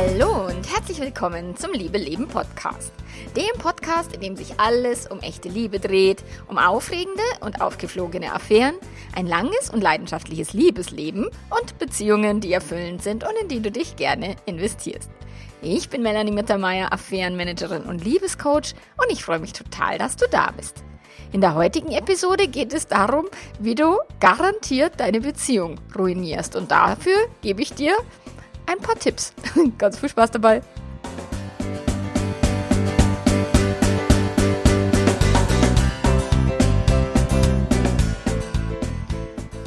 Hallo und herzlich willkommen zum Liebe Leben Podcast. Dem Podcast, in dem sich alles um echte Liebe dreht, um aufregende und aufgeflogene Affären, ein langes und leidenschaftliches Liebesleben und Beziehungen, die erfüllend sind und in die du dich gerne investierst. Ich bin Melanie Mittermeier, Affärenmanagerin und Liebescoach und ich freue mich total, dass du da bist. In der heutigen Episode geht es darum, wie du garantiert deine Beziehung ruinierst. Und dafür gebe ich dir ein paar Tipps. Ganz viel Spaß dabei.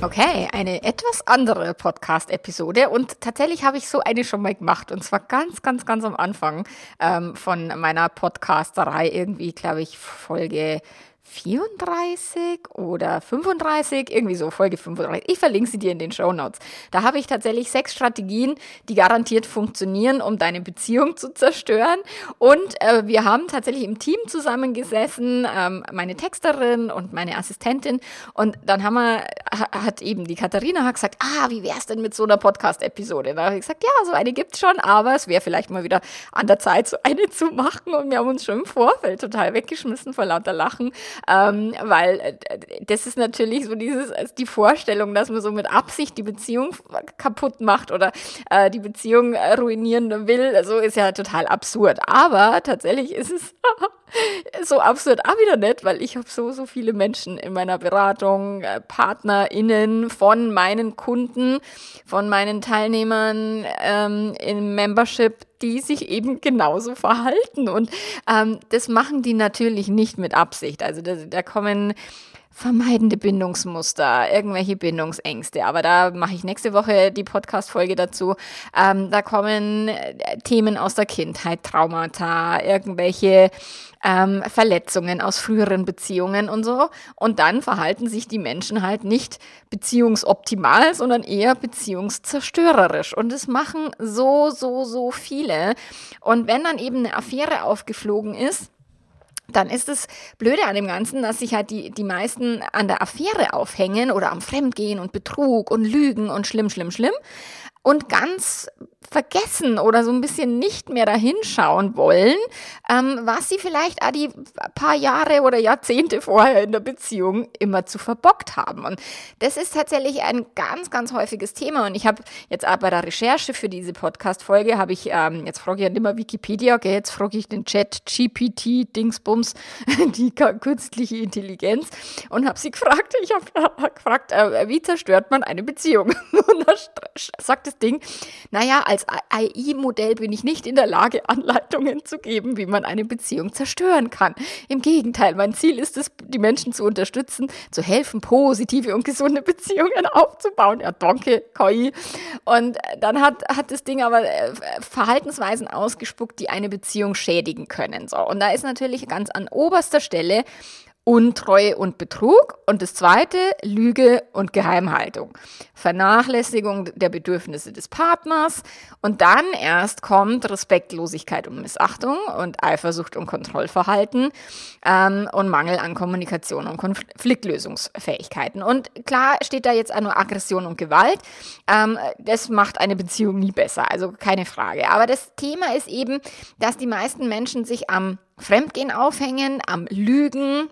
Okay, eine etwas andere Podcast-Episode und tatsächlich habe ich so eine schon mal gemacht und zwar ganz, ganz, ganz am Anfang ähm, von meiner Podcasterei irgendwie, glaube ich, Folge 34 oder 35, irgendwie so, Folge 35. Ich verlinke sie dir in den Show Notes. Da habe ich tatsächlich sechs Strategien, die garantiert funktionieren, um deine Beziehung zu zerstören. Und äh, wir haben tatsächlich im Team zusammengesessen, ähm, meine Texterin und meine Assistentin. Und dann haben wir, hat eben die Katharina gesagt, ah, wie wäre es denn mit so einer Podcast-Episode? Da habe ich gesagt, ja, so eine gibt es schon, aber es wäre vielleicht mal wieder an der Zeit, so eine zu machen. Und wir haben uns schon im Vorfeld total weggeschmissen vor lauter Lachen ähm, weil äh, das ist natürlich so dieses, die Vorstellung, dass man so mit Absicht die Beziehung kaputt macht oder äh, die Beziehung ruinieren will, so ist ja total absurd. Aber tatsächlich ist es so absurd auch wieder nicht, weil ich habe so, so viele Menschen in meiner Beratung, äh, PartnerInnen von meinen Kunden, von meinen Teilnehmern ähm, im Membership, die sich eben genauso verhalten. Und ähm, das machen die natürlich nicht mit Absicht. Also da, da kommen vermeidende Bindungsmuster, irgendwelche Bindungsängste. Aber da mache ich nächste Woche die Podcast-Folge dazu. Ähm, da kommen äh, Themen aus der Kindheit, Traumata, irgendwelche ähm, Verletzungen aus früheren Beziehungen und so. Und dann verhalten sich die Menschen halt nicht beziehungsoptimal, sondern eher beziehungszerstörerisch. Und das machen so, so, so viele. Und wenn dann eben eine Affäre aufgeflogen ist, dann ist es blöde an dem Ganzen, dass sich halt die, die meisten an der Affäre aufhängen oder am Fremdgehen und Betrug und Lügen und schlimm, schlimm, schlimm und ganz vergessen oder so ein bisschen nicht mehr dahinschauen wollen, ähm, was sie vielleicht auch die paar Jahre oder Jahrzehnte vorher in der Beziehung immer zu verbockt haben. Und das ist tatsächlich ein ganz, ganz häufiges Thema. Und ich habe jetzt auch bei der Recherche für diese Podcast-Folge, habe ich, ähm, jetzt frage ich ja nicht mehr Wikipedia, okay, jetzt frage ich den Chat, GPT, Dingsbums, die künstliche Intelligenz und habe sie gefragt, ich habe gefragt, äh, wie zerstört man eine Beziehung? Und da sagt das Ding, naja, als AI-Modell bin ich nicht in der Lage, Anleitungen zu geben, wie man eine Beziehung zerstören kann. Im Gegenteil, mein Ziel ist es, die Menschen zu unterstützen, zu helfen, positive und gesunde Beziehungen aufzubauen. Ja, danke, KI. Und dann hat, hat das Ding aber äh, Verhaltensweisen ausgespuckt, die eine Beziehung schädigen können. So. Und da ist natürlich ganz an oberster Stelle Untreue und Betrug und das zweite Lüge und Geheimhaltung. Vernachlässigung der Bedürfnisse des Partners und dann erst kommt Respektlosigkeit und Missachtung und Eifersucht und Kontrollverhalten ähm, und Mangel an Kommunikation und Konfliktlösungsfähigkeiten. Und klar steht da jetzt auch nur Aggression und Gewalt. Ähm, das macht eine Beziehung nie besser, also keine Frage. Aber das Thema ist eben, dass die meisten Menschen sich am Fremdgehen aufhängen, am Lügen,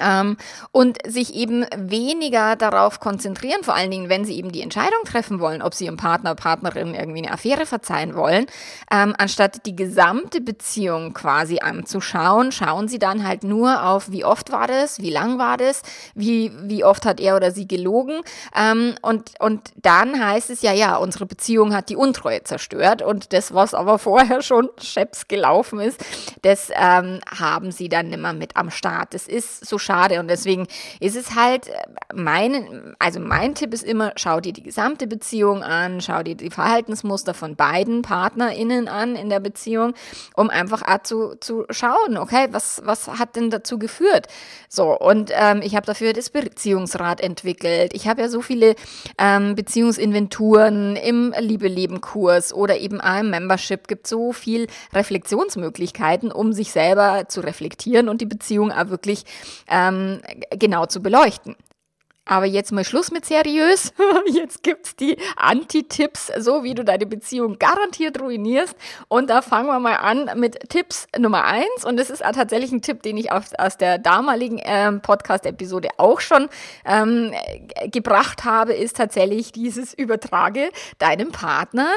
ähm, und sich eben weniger darauf konzentrieren, vor allen Dingen, wenn sie eben die Entscheidung treffen wollen, ob sie ihrem Partner, Partnerin irgendwie eine Affäre verzeihen wollen, ähm, anstatt die gesamte Beziehung quasi anzuschauen, schauen sie dann halt nur auf, wie oft war das, wie lang war das, wie, wie oft hat er oder sie gelogen ähm, und, und dann heißt es ja, ja, unsere Beziehung hat die Untreue zerstört und das, was aber vorher schon scheps gelaufen ist, das ähm, haben sie dann nimmer mit am Start. Das ist so schade. Und deswegen ist es halt äh, mein, also mein Tipp ist immer, schau dir die gesamte Beziehung an, schau dir die Verhaltensmuster von beiden PartnerInnen an in der Beziehung, um einfach zu, zu schauen, okay, was, was hat denn dazu geführt? So, und ähm, ich habe dafür das Beziehungsrat entwickelt. Ich habe ja so viele ähm, Beziehungsinventuren im Liebe-Leben-Kurs oder eben im Membership gibt so viel Reflexionsmöglichkeiten, um sich selber zu reflektieren und die Beziehung auch wirklich ähm, genau zu beleuchten. Aber jetzt mal Schluss mit seriös. Jetzt gibt's die Anti-Tipps, so wie du deine Beziehung garantiert ruinierst. Und da fangen wir mal an mit Tipps Nummer eins. Und das ist tatsächlich ein Tipp, den ich aus, aus der damaligen ähm, Podcast-Episode auch schon ähm, gebracht habe, ist tatsächlich dieses Übertrage deinem Partner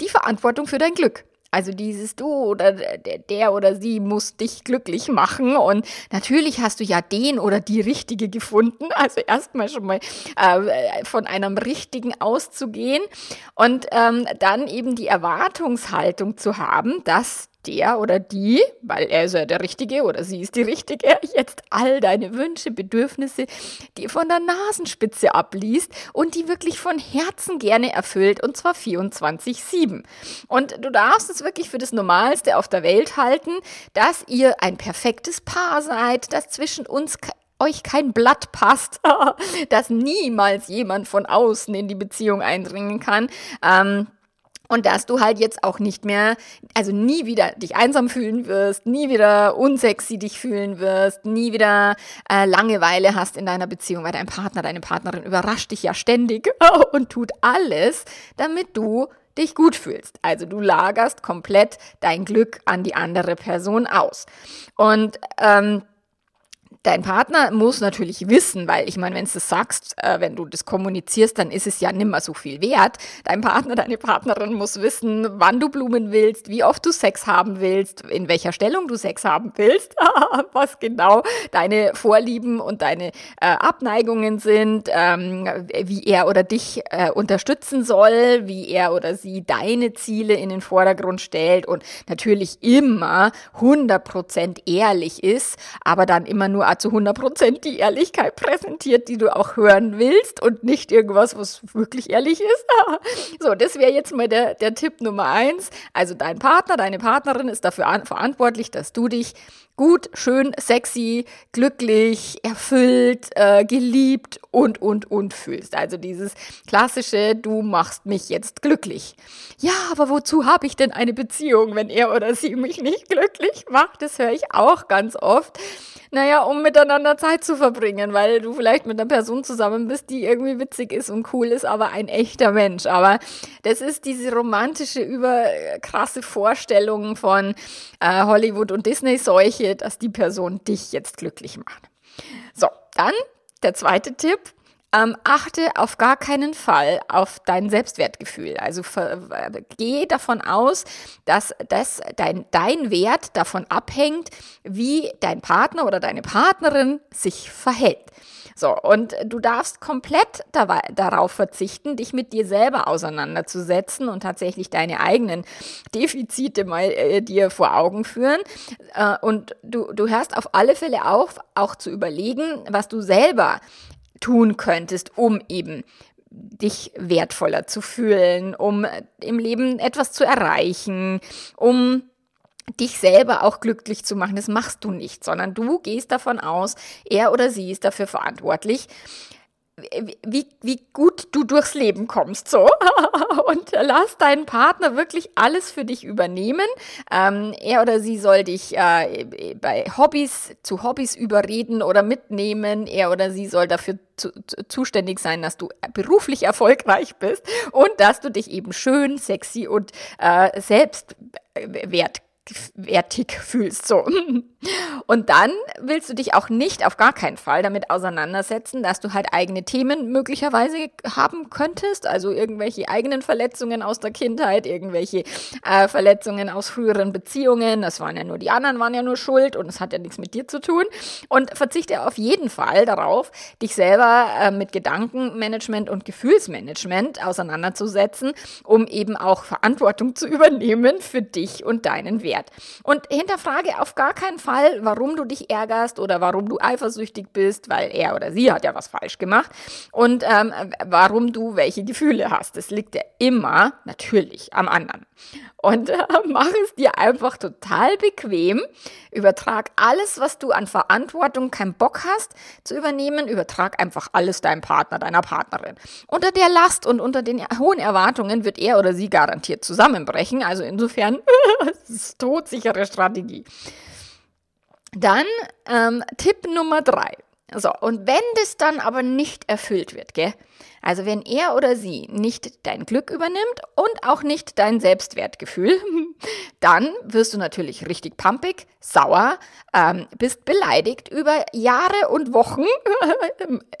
die Verantwortung für dein Glück. Also dieses du oder der oder sie muss dich glücklich machen. Und natürlich hast du ja den oder die Richtige gefunden. Also erstmal schon mal äh, von einem Richtigen auszugehen und ähm, dann eben die Erwartungshaltung zu haben, dass der oder die, weil er ist ja der Richtige oder sie ist die Richtige, jetzt all deine Wünsche, Bedürfnisse, die von der Nasenspitze abliest und die wirklich von Herzen gerne erfüllt und zwar 24-7. Und du darfst es wirklich für das Normalste auf der Welt halten, dass ihr ein perfektes Paar seid, dass zwischen uns euch kein Blatt passt, dass niemals jemand von außen in die Beziehung eindringen kann. Ähm, und dass du halt jetzt auch nicht mehr, also nie wieder dich einsam fühlen wirst, nie wieder unsexy dich fühlen wirst, nie wieder äh, Langeweile hast in deiner Beziehung, weil dein Partner, deine Partnerin überrascht dich ja ständig und tut alles, damit du dich gut fühlst. Also du lagerst komplett dein Glück an die andere Person aus. Und ähm, Dein Partner muss natürlich wissen, weil ich meine, wenn du das sagst, äh, wenn du das kommunizierst, dann ist es ja nimmer so viel wert. Dein Partner, deine Partnerin muss wissen, wann du Blumen willst, wie oft du Sex haben willst, in welcher Stellung du Sex haben willst, was genau deine Vorlieben und deine äh, Abneigungen sind, ähm, wie er oder dich äh, unterstützen soll, wie er oder sie deine Ziele in den Vordergrund stellt und natürlich immer 100% ehrlich ist, aber dann immer nur zu 100 Prozent die Ehrlichkeit präsentiert, die du auch hören willst und nicht irgendwas, was wirklich ehrlich ist. so, das wäre jetzt mal der, der Tipp Nummer eins. Also dein Partner, deine Partnerin ist dafür verantwortlich, dass du dich gut, schön, sexy, glücklich, erfüllt, äh, geliebt und, und, und fühlst. Also dieses klassische, du machst mich jetzt glücklich. Ja, aber wozu habe ich denn eine Beziehung, wenn er oder sie mich nicht glücklich macht? Das höre ich auch ganz oft. Naja, um miteinander Zeit zu verbringen, weil du vielleicht mit einer Person zusammen bist, die irgendwie witzig ist und cool ist, aber ein echter Mensch. Aber das ist diese romantische, überkrasse Vorstellung von äh, Hollywood und Disney-Seuche, dass die Person dich jetzt glücklich macht. So, dann der zweite Tipp. Ähm, achte auf gar keinen Fall auf dein Selbstwertgefühl. Also geh davon aus, dass das, dein, dein Wert davon abhängt, wie dein Partner oder deine Partnerin sich verhält. So, und du darfst komplett darauf verzichten, dich mit dir selber auseinanderzusetzen und tatsächlich deine eigenen Defizite mal äh, dir vor Augen führen. Äh, und du, du hörst auf alle Fälle auf, auch zu überlegen, was du selber tun könntest, um eben dich wertvoller zu fühlen, um im Leben etwas zu erreichen, um dich selber auch glücklich zu machen. Das machst du nicht, sondern du gehst davon aus, er oder sie ist dafür verantwortlich, wie, wie gut du durchs Leben kommst, so. Und lass deinen Partner wirklich alles für dich übernehmen. Ähm, er oder sie soll dich äh, bei Hobbys zu Hobbys überreden oder mitnehmen. Er oder sie soll dafür zu, zu, zuständig sein, dass du beruflich erfolgreich bist und dass du dich eben schön, sexy und äh, selbstwert wertig fühlst. So. Und dann willst du dich auch nicht auf gar keinen Fall damit auseinandersetzen, dass du halt eigene Themen möglicherweise haben könntest, also irgendwelche eigenen Verletzungen aus der Kindheit, irgendwelche äh, Verletzungen aus früheren Beziehungen. Das waren ja nur die anderen, waren ja nur schuld und es hat ja nichts mit dir zu tun. Und verzichte auf jeden Fall darauf, dich selber äh, mit Gedankenmanagement und Gefühlsmanagement auseinanderzusetzen, um eben auch Verantwortung zu übernehmen für dich und deinen Wert wert. Und hinterfrage auf gar keinen Fall, warum du dich ärgerst oder warum du eifersüchtig bist, weil er oder sie hat ja was falsch gemacht und ähm, warum du welche Gefühle hast. Das liegt ja immer natürlich am anderen. Und äh, mach es dir einfach total bequem. Übertrag alles, was du an Verantwortung keinen Bock hast zu übernehmen, übertrag einfach alles deinem Partner, deiner Partnerin. Unter der Last und unter den hohen Erwartungen wird er oder sie garantiert zusammenbrechen. Also insofern, ist todsichere Strategie. Dann ähm, Tipp Nummer drei. So, und wenn das dann aber nicht erfüllt wird, gell? Also wenn er oder sie nicht dein Glück übernimmt und auch nicht dein Selbstwertgefühl, dann wirst du natürlich richtig pumpig, sauer, ähm, bist beleidigt über Jahre und Wochen,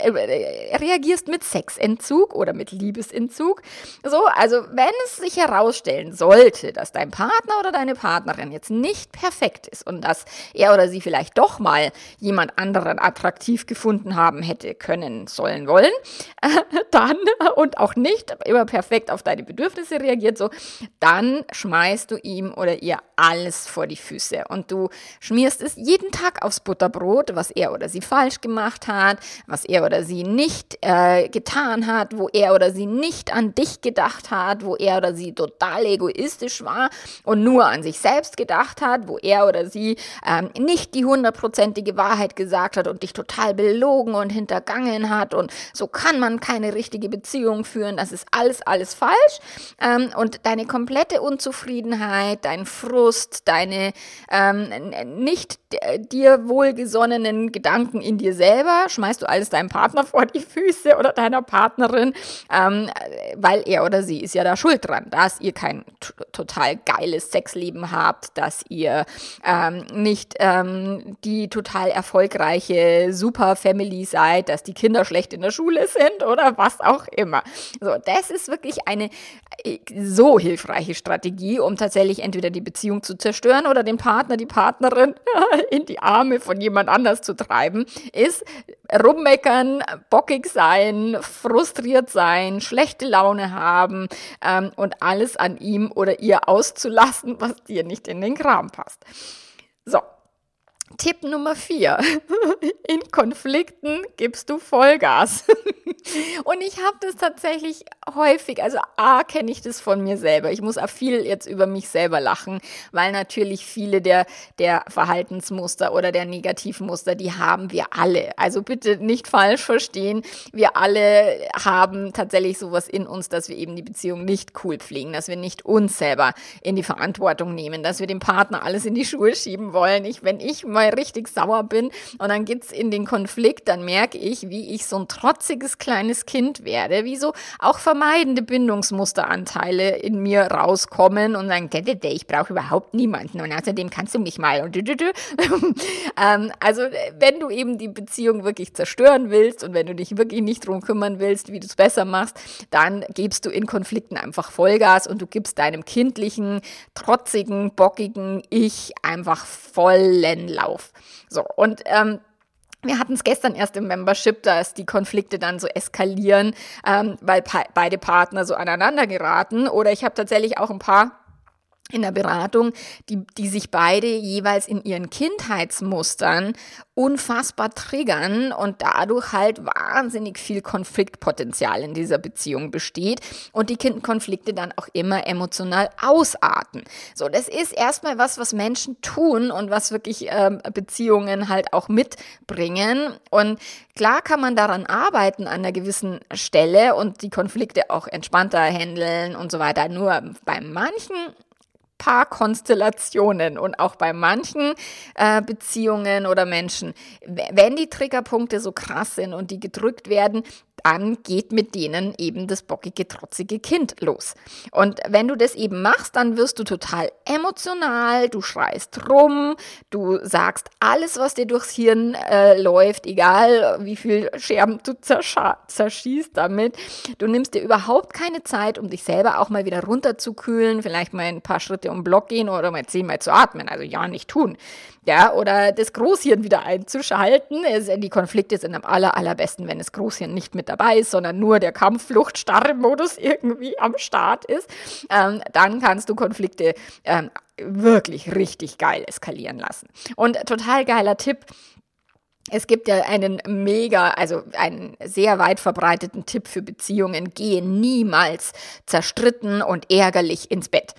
reagierst mit Sexentzug oder mit Liebesentzug. So, also wenn es sich herausstellen sollte, dass dein Partner oder deine Partnerin jetzt nicht perfekt ist und dass er oder sie vielleicht doch mal jemand anderen attraktiv gefunden haben hätte können, sollen, wollen, dann und auch nicht immer perfekt auf deine Bedürfnisse reagiert, so, dann schmeißt du ihm oder ihr alles vor die Füße. Und du schmierst es jeden Tag aufs Butterbrot, was er oder sie falsch gemacht hat, was er oder sie nicht äh, getan hat, wo er oder sie nicht an dich gedacht hat, wo er oder sie total egoistisch war und nur an sich selbst gedacht hat, wo er oder sie ähm, nicht die hundertprozentige Wahrheit gesagt hat und dich total belogen und hintergangen hat und so kann man keine richtige Beziehung führen, das ist alles, alles falsch. Ähm, und deine komplette Unzufriedenheit, dein Frust, deine ähm, nicht dir wohlgesonnenen Gedanken in dir selber, schmeißt du alles deinem Partner vor die Füße oder deiner Partnerin, ähm, weil er oder sie ist ja da schuld dran, dass ihr kein total geiles Sexleben habt, dass ihr ähm, nicht ähm, die total erfolgreiche Super Family seid, dass die Kinder schlecht in der Schule sind oder was auch immer. So, das ist wirklich eine äh, so hilfreiche Strategie, um tatsächlich entweder die Beziehung zu zerstören oder den Partner, die Partnerin in die Arme von jemand anders zu treiben, ist rummeckern, bockig sein, frustriert sein, schlechte Laune haben ähm, und alles an ihm oder ihr auszulassen, was dir nicht in den Kram passt. So, Tipp Nummer vier. In Konflikten gibst du Vollgas. Und ich habe das tatsächlich häufig, also A, kenne ich das von mir selber. Ich muss auch viel jetzt über mich selber lachen, weil natürlich viele der, der Verhaltensmuster oder der Negativmuster, die haben wir alle. Also bitte nicht falsch verstehen. Wir alle haben tatsächlich sowas in uns, dass wir eben die Beziehung nicht cool pflegen, dass wir nicht uns selber in die Verantwortung nehmen, dass wir dem Partner alles in die Schuhe schieben wollen. Ich, wenn ich mal richtig sauer bin und dann geht's in den Konflikt, dann merke ich, wie ich so ein trotziges kleines Kind werde, wie so auch vermeidende Bindungsmusteranteile in mir rauskommen und dann, ich brauche überhaupt niemanden und außerdem kannst du mich mal ähm, also wenn du eben die Beziehung wirklich zerstören willst und wenn du dich wirklich nicht drum kümmern willst, wie du es besser machst, dann gibst du in Konflikten einfach Vollgas und du gibst deinem kindlichen, trotzigen, bockigen Ich einfach vollen Lauf. So, und ähm, wir hatten es gestern erst im Membership, dass die Konflikte dann so eskalieren, ähm, weil beide Partner so aneinander geraten. Oder ich habe tatsächlich auch ein paar in der Beratung, die, die sich beide jeweils in ihren Kindheitsmustern unfassbar triggern und dadurch halt wahnsinnig viel Konfliktpotenzial in dieser Beziehung besteht und die Konflikte dann auch immer emotional ausarten. So, das ist erstmal was, was Menschen tun und was wirklich ähm, Beziehungen halt auch mitbringen. Und klar kann man daran arbeiten an einer gewissen Stelle und die Konflikte auch entspannter handeln und so weiter. Nur bei manchen Paarkonstellationen und auch bei manchen äh, Beziehungen oder Menschen, wenn die Triggerpunkte so krass sind und die gedrückt werden, dann geht mit denen eben das bockige, trotzige Kind los. Und wenn du das eben machst, dann wirst du total emotional, du schreist rum, du sagst alles, was dir durchs Hirn äh, läuft, egal wie viel Scherben du zerschießt damit. Du nimmst dir überhaupt keine Zeit, um dich selber auch mal wieder runterzukühlen, vielleicht mal ein paar Schritte um den Block gehen oder mal zehnmal zu atmen. Also ja, nicht tun ja, oder das Großhirn wieder einzuschalten. Die Konflikte sind am aller, allerbesten, wenn das Großhirn nicht mit dabei ist, sondern nur der Kampfflucht starre Modus irgendwie am Start ist. Ähm, dann kannst du Konflikte ähm, wirklich richtig geil eskalieren lassen. Und total geiler Tipp. Es gibt ja einen mega, also einen sehr weit verbreiteten Tipp für Beziehungen. Gehe niemals zerstritten und ärgerlich ins Bett.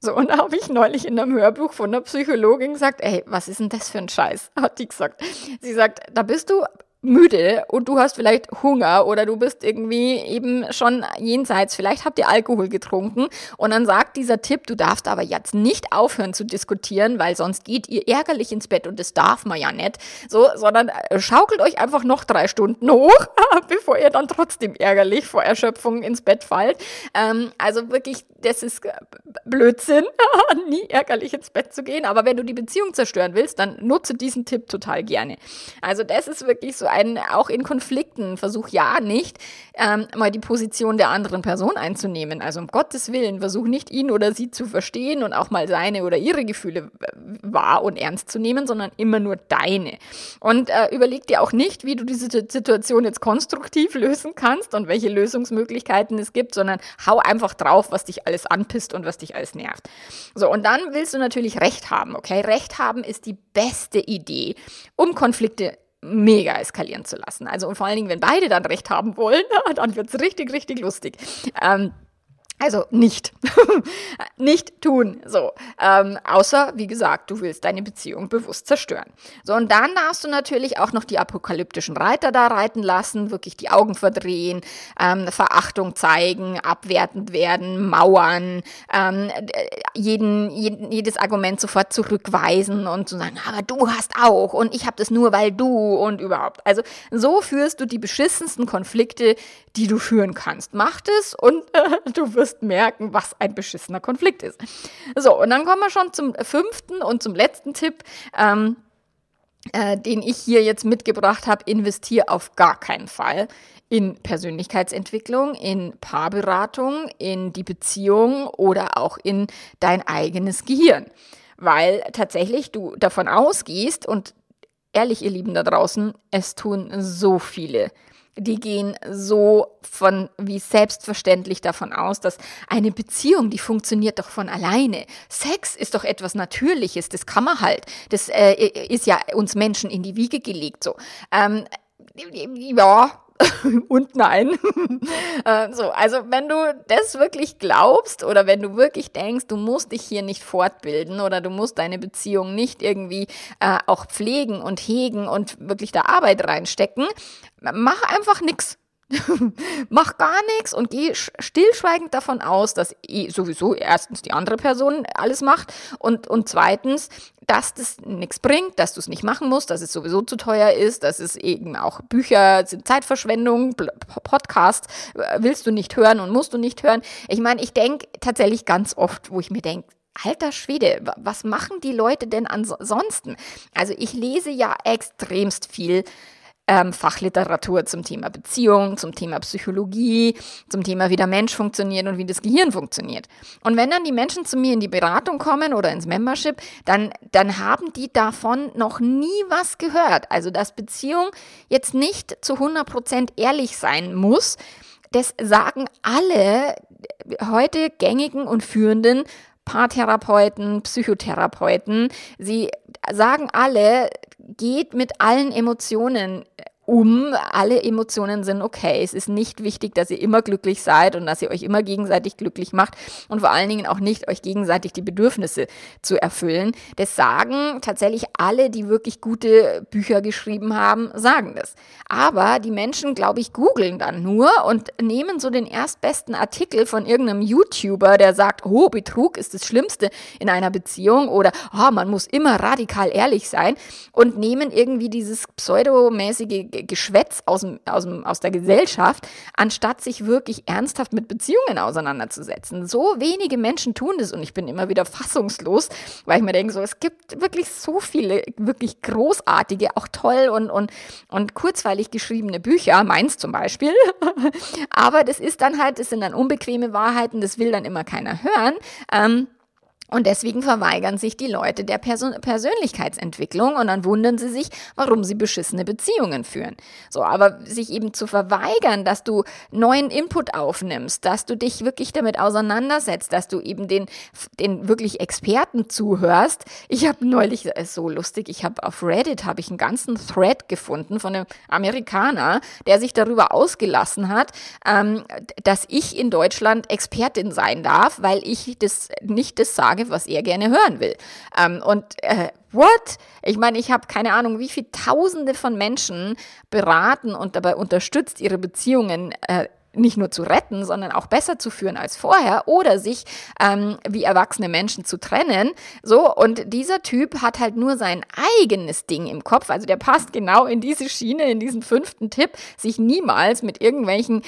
So, und da habe ich neulich in einem Hörbuch von einer Psychologin gesagt, ey, was ist denn das für ein Scheiß? Hat die gesagt. Sie sagt, da bist du müde und du hast vielleicht Hunger oder du bist irgendwie eben schon jenseits, vielleicht habt ihr Alkohol getrunken und dann sagt dieser Tipp, du darfst aber jetzt nicht aufhören zu diskutieren, weil sonst geht ihr ärgerlich ins Bett und das darf man ja nicht, so, sondern äh, schaukelt euch einfach noch drei Stunden hoch, bevor ihr dann trotzdem ärgerlich vor Erschöpfung ins Bett fallt. Ähm, also wirklich, das ist äh, Blödsinn, nie ärgerlich ins Bett zu gehen, aber wenn du die Beziehung zerstören willst, dann nutze diesen Tipp total gerne. Also das ist wirklich so ein, auch in Konflikten, versuch ja nicht, ähm, mal die Position der anderen Person einzunehmen. Also um Gottes Willen, versuch nicht ihn oder sie zu verstehen und auch mal seine oder ihre Gefühle wahr und ernst zu nehmen, sondern immer nur deine. Und äh, überleg dir auch nicht, wie du diese Situation jetzt konstruktiv lösen kannst und welche Lösungsmöglichkeiten es gibt, sondern hau einfach drauf, was dich alles anpisst und was dich alles nervt. So, und dann willst du natürlich Recht haben, okay? Recht haben ist die beste Idee, um Konflikte mega eskalieren zu lassen. Also und vor allen Dingen, wenn beide dann recht haben wollen, dann wird es richtig, richtig lustig. Ähm, also nicht. nicht tun. So. Ähm, außer, wie gesagt, du willst deine Beziehung bewusst zerstören. So, und dann darfst du natürlich auch noch die apokalyptischen Reiter da reiten lassen, wirklich die Augen verdrehen, ähm, Verachtung zeigen, abwertend werden, mauern, ähm, jeden, jeden, jedes Argument sofort zurückweisen und zu sagen, aber du hast auch und ich habe das nur, weil du und überhaupt. Also so führst du die beschissensten Konflikte, die du führen kannst. Mach es und du wirst wirst merken, was ein beschissener Konflikt ist. So, und dann kommen wir schon zum fünften und zum letzten Tipp. Ähm, äh, den ich hier jetzt mitgebracht habe, investiere auf gar keinen Fall in Persönlichkeitsentwicklung, in Paarberatung, in die Beziehung oder auch in dein eigenes Gehirn. Weil tatsächlich du davon ausgehst und ehrlich, ihr Lieben da draußen, es tun so viele die gehen so von wie selbstverständlich davon aus, dass eine Beziehung, die funktioniert doch von alleine. Sex ist doch etwas Natürliches, das kann man halt. Das äh, ist ja uns Menschen in die Wiege gelegt so. Ähm, ja, und nein. Äh, so, also wenn du das wirklich glaubst oder wenn du wirklich denkst, du musst dich hier nicht fortbilden oder du musst deine Beziehung nicht irgendwie äh, auch pflegen und hegen und wirklich da Arbeit reinstecken, mach einfach nichts. Mach gar nichts und geh stillschweigend davon aus, dass eh sowieso erstens die andere Person alles macht und, und zweitens, dass das nichts bringt, dass du es nicht machen musst, dass es sowieso zu teuer ist, dass es eben auch Bücher sind Zeitverschwendung, Podcasts äh, willst du nicht hören und musst du nicht hören. Ich meine, ich denke tatsächlich ganz oft, wo ich mir denke, Alter Schwede, was machen die Leute denn ansonsten? Also ich lese ja extremst viel ähm, Fachliteratur zum Thema Beziehung, zum Thema Psychologie, zum Thema, wie der Mensch funktioniert und wie das Gehirn funktioniert. Und wenn dann die Menschen zu mir in die Beratung kommen oder ins Membership, dann, dann haben die davon noch nie was gehört. Also, dass Beziehung jetzt nicht zu 100% ehrlich sein muss, das sagen alle heute gängigen und führenden Paartherapeuten, Psychotherapeuten. Sie sagen alle, geht mit allen Emotionen um. Alle Emotionen sind okay. Es ist nicht wichtig, dass ihr immer glücklich seid und dass ihr euch immer gegenseitig glücklich macht und vor allen Dingen auch nicht euch gegenseitig die Bedürfnisse zu erfüllen. Das sagen tatsächlich alle, die wirklich gute Bücher geschrieben haben, sagen das. Aber die Menschen, glaube ich, googeln dann nur und nehmen so den erstbesten Artikel von irgendeinem YouTuber, der sagt, oh, Betrug ist das Schlimmste in einer Beziehung oder oh, man muss immer radikal ehrlich sein und nehmen irgendwie dieses pseudomäßige Geschwätz aus, dem, aus, dem, aus der Gesellschaft, anstatt sich wirklich ernsthaft mit Beziehungen auseinanderzusetzen. So wenige Menschen tun das und ich bin immer wieder fassungslos, weil ich mir denke, so, es gibt wirklich so viele wirklich großartige, auch toll und, und, und kurzweilig geschriebene Bücher, meins zum Beispiel. Aber das ist dann halt, das sind dann unbequeme Wahrheiten, das will dann immer keiner hören. Ähm, und deswegen verweigern sich die Leute der Person Persönlichkeitsentwicklung und dann wundern sie sich, warum sie beschissene Beziehungen führen. So, aber sich eben zu verweigern, dass du neuen Input aufnimmst, dass du dich wirklich damit auseinandersetzt, dass du eben den, den wirklich Experten zuhörst. Ich habe neulich, ist äh, so lustig, ich habe auf Reddit habe ich einen ganzen Thread gefunden von einem Amerikaner, der sich darüber ausgelassen hat, ähm, dass ich in Deutschland Expertin sein darf, weil ich das nicht das sage, sage, was er gerne hören will. Ähm, und äh, what? Ich meine, ich habe keine Ahnung, wie viele Tausende von Menschen beraten und dabei unterstützt, ihre Beziehungen äh, nicht nur zu retten, sondern auch besser zu führen als vorher oder sich ähm, wie erwachsene Menschen zu trennen. So, und dieser Typ hat halt nur sein eigenes Ding im Kopf. Also der passt genau in diese Schiene, in diesen fünften Tipp, sich niemals mit irgendwelchen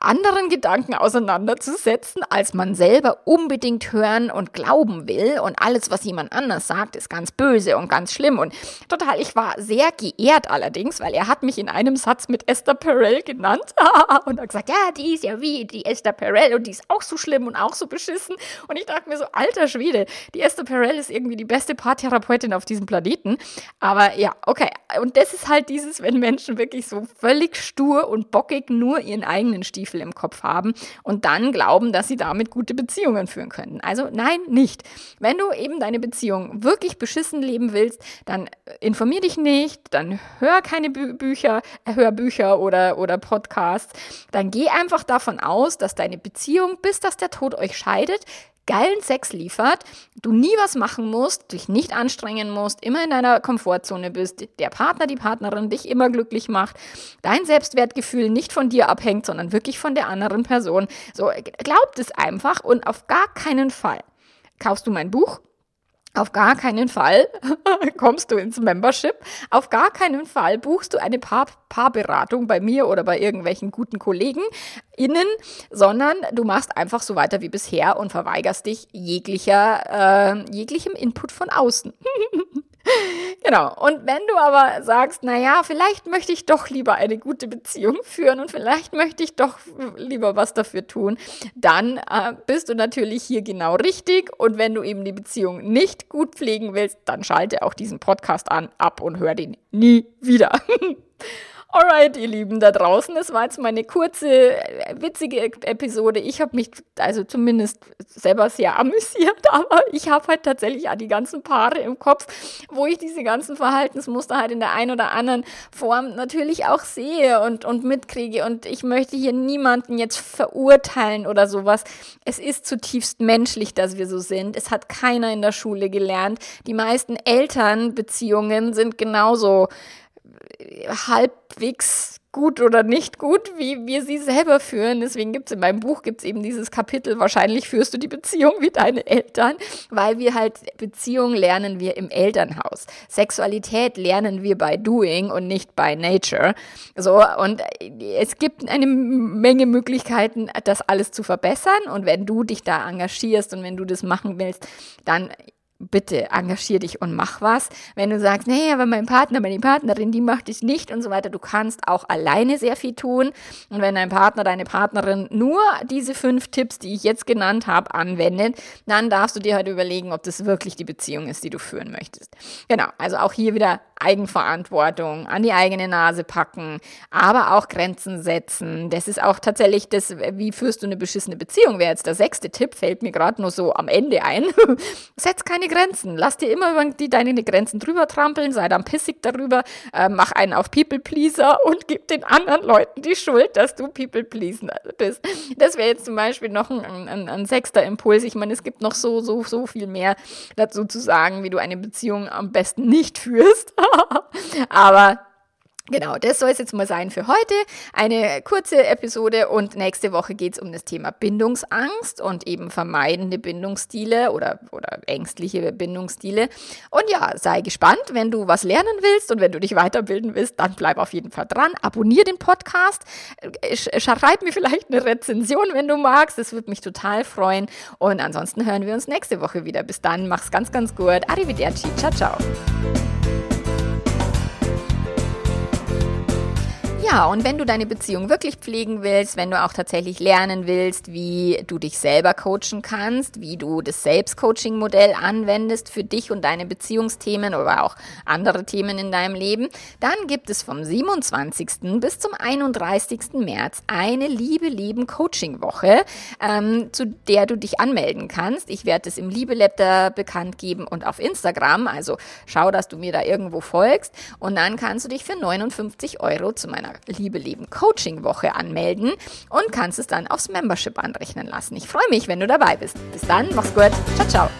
anderen Gedanken auseinanderzusetzen, als man selber unbedingt hören und glauben will. Und alles, was jemand anders sagt, ist ganz böse und ganz schlimm. Und total, ich war sehr geehrt allerdings, weil er hat mich in einem Satz mit Esther Perel genannt und hat gesagt, ja, die ist ja wie die Esther Perel und die ist auch so schlimm und auch so beschissen. Und ich dachte mir so, alter Schwede, die Esther Perel ist irgendwie die beste Paartherapeutin auf diesem Planeten. Aber ja, okay. Und das ist halt dieses, wenn Menschen wirklich so völlig stur und bockig nur ihren eigenen Stiefel im Kopf haben und dann glauben, dass sie damit gute Beziehungen führen können. Also nein, nicht. Wenn du eben deine Beziehung wirklich beschissen leben willst, dann informier dich nicht, dann hör keine Bü Bücher, äh, Hörbücher oder, oder Podcasts. Dann geh einfach davon aus, dass deine Beziehung, bis dass der Tod euch scheidet, geilen Sex liefert, du nie was machen musst, dich nicht anstrengen musst, immer in deiner Komfortzone bist, der Partner, die Partnerin dich immer glücklich macht, dein Selbstwertgefühl nicht von dir abhängt, sondern wirklich von der anderen Person. So, glaubt es einfach und auf gar keinen Fall kaufst du mein Buch, auf gar keinen Fall kommst du ins Membership. Auf gar keinen Fall buchst du eine Paar Paarberatung bei mir oder bei irgendwelchen guten Kollegen innen, sondern du machst einfach so weiter wie bisher und verweigerst dich jeglicher, äh, jeglichem Input von außen. Genau. Und wenn du aber sagst, naja, vielleicht möchte ich doch lieber eine gute Beziehung führen und vielleicht möchte ich doch lieber was dafür tun, dann äh, bist du natürlich hier genau richtig. Und wenn du eben die Beziehung nicht gut pflegen willst, dann schalte auch diesen Podcast an, ab und hör den nie wieder. Alright, ihr Lieben da draußen, das war jetzt meine kurze, witzige Episode. Ich habe mich also zumindest selber sehr amüsiert, aber ich habe halt tatsächlich auch die ganzen Paare im Kopf, wo ich diese ganzen Verhaltensmuster halt in der einen oder anderen Form natürlich auch sehe und, und mitkriege. Und ich möchte hier niemanden jetzt verurteilen oder sowas. Es ist zutiefst menschlich, dass wir so sind. Es hat keiner in der Schule gelernt. Die meisten Elternbeziehungen sind genauso halbwegs gut oder nicht gut, wie wir sie selber führen. Deswegen gibt es in meinem Buch gibt's eben dieses Kapitel, wahrscheinlich führst du die Beziehung wie deine Eltern, weil wir halt Beziehung lernen wir im Elternhaus. Sexualität lernen wir bei Doing und nicht bei Nature. So, und es gibt eine Menge Möglichkeiten, das alles zu verbessern. Und wenn du dich da engagierst und wenn du das machen willst, dann bitte engagier dich und mach was. Wenn du sagst, nee, aber mein Partner, meine Partnerin, die macht es nicht und so weiter, du kannst auch alleine sehr viel tun. Und wenn dein Partner, deine Partnerin nur diese fünf Tipps, die ich jetzt genannt habe, anwendet, dann darfst du dir halt überlegen, ob das wirklich die Beziehung ist, die du führen möchtest. Genau, also auch hier wieder Eigenverantwortung, an die eigene Nase packen, aber auch Grenzen setzen. Das ist auch tatsächlich das, wie führst du eine beschissene Beziehung, wäre jetzt der sechste Tipp, fällt mir gerade nur so am Ende ein. Setz keine Grenzen. Lass dir immer über die, deine Grenzen drüber trampeln, sei dann pissig darüber, äh, mach einen auf People-Pleaser und gib den anderen Leuten die Schuld, dass du People-Pleaser bist. Das wäre jetzt zum Beispiel noch ein, ein, ein sechster Impuls. Ich meine, es gibt noch so, so, so viel mehr dazu zu sagen, wie du eine Beziehung am besten nicht führst. Aber Genau, das soll es jetzt mal sein für heute. Eine kurze Episode und nächste Woche geht es um das Thema Bindungsangst und eben vermeidende Bindungsstile oder, oder ängstliche Bindungsstile. Und ja, sei gespannt, wenn du was lernen willst und wenn du dich weiterbilden willst, dann bleib auf jeden Fall dran. Abonnier den Podcast, schreib mir vielleicht eine Rezension, wenn du magst. Das würde mich total freuen. Und ansonsten hören wir uns nächste Woche wieder. Bis dann, mach's ganz, ganz gut. Arrivederci. Ciao, ciao. Ja, und wenn du deine Beziehung wirklich pflegen willst, wenn du auch tatsächlich lernen willst, wie du dich selber coachen kannst, wie du das Selbstcoaching-Modell anwendest für dich und deine Beziehungsthemen oder auch andere Themen in deinem Leben, dann gibt es vom 27. bis zum 31. März eine Liebe Leben Coaching Woche, ähm, zu der du dich anmelden kannst. Ich werde es im Liebe Letter bekannt geben und auf Instagram. Also schau, dass du mir da irgendwo folgst und dann kannst du dich für 59 Euro zu meiner Liebe Leben Coaching Woche anmelden und kannst es dann aufs Membership anrechnen lassen. Ich freue mich, wenn du dabei bist. Bis dann, mach's gut. Ciao, ciao.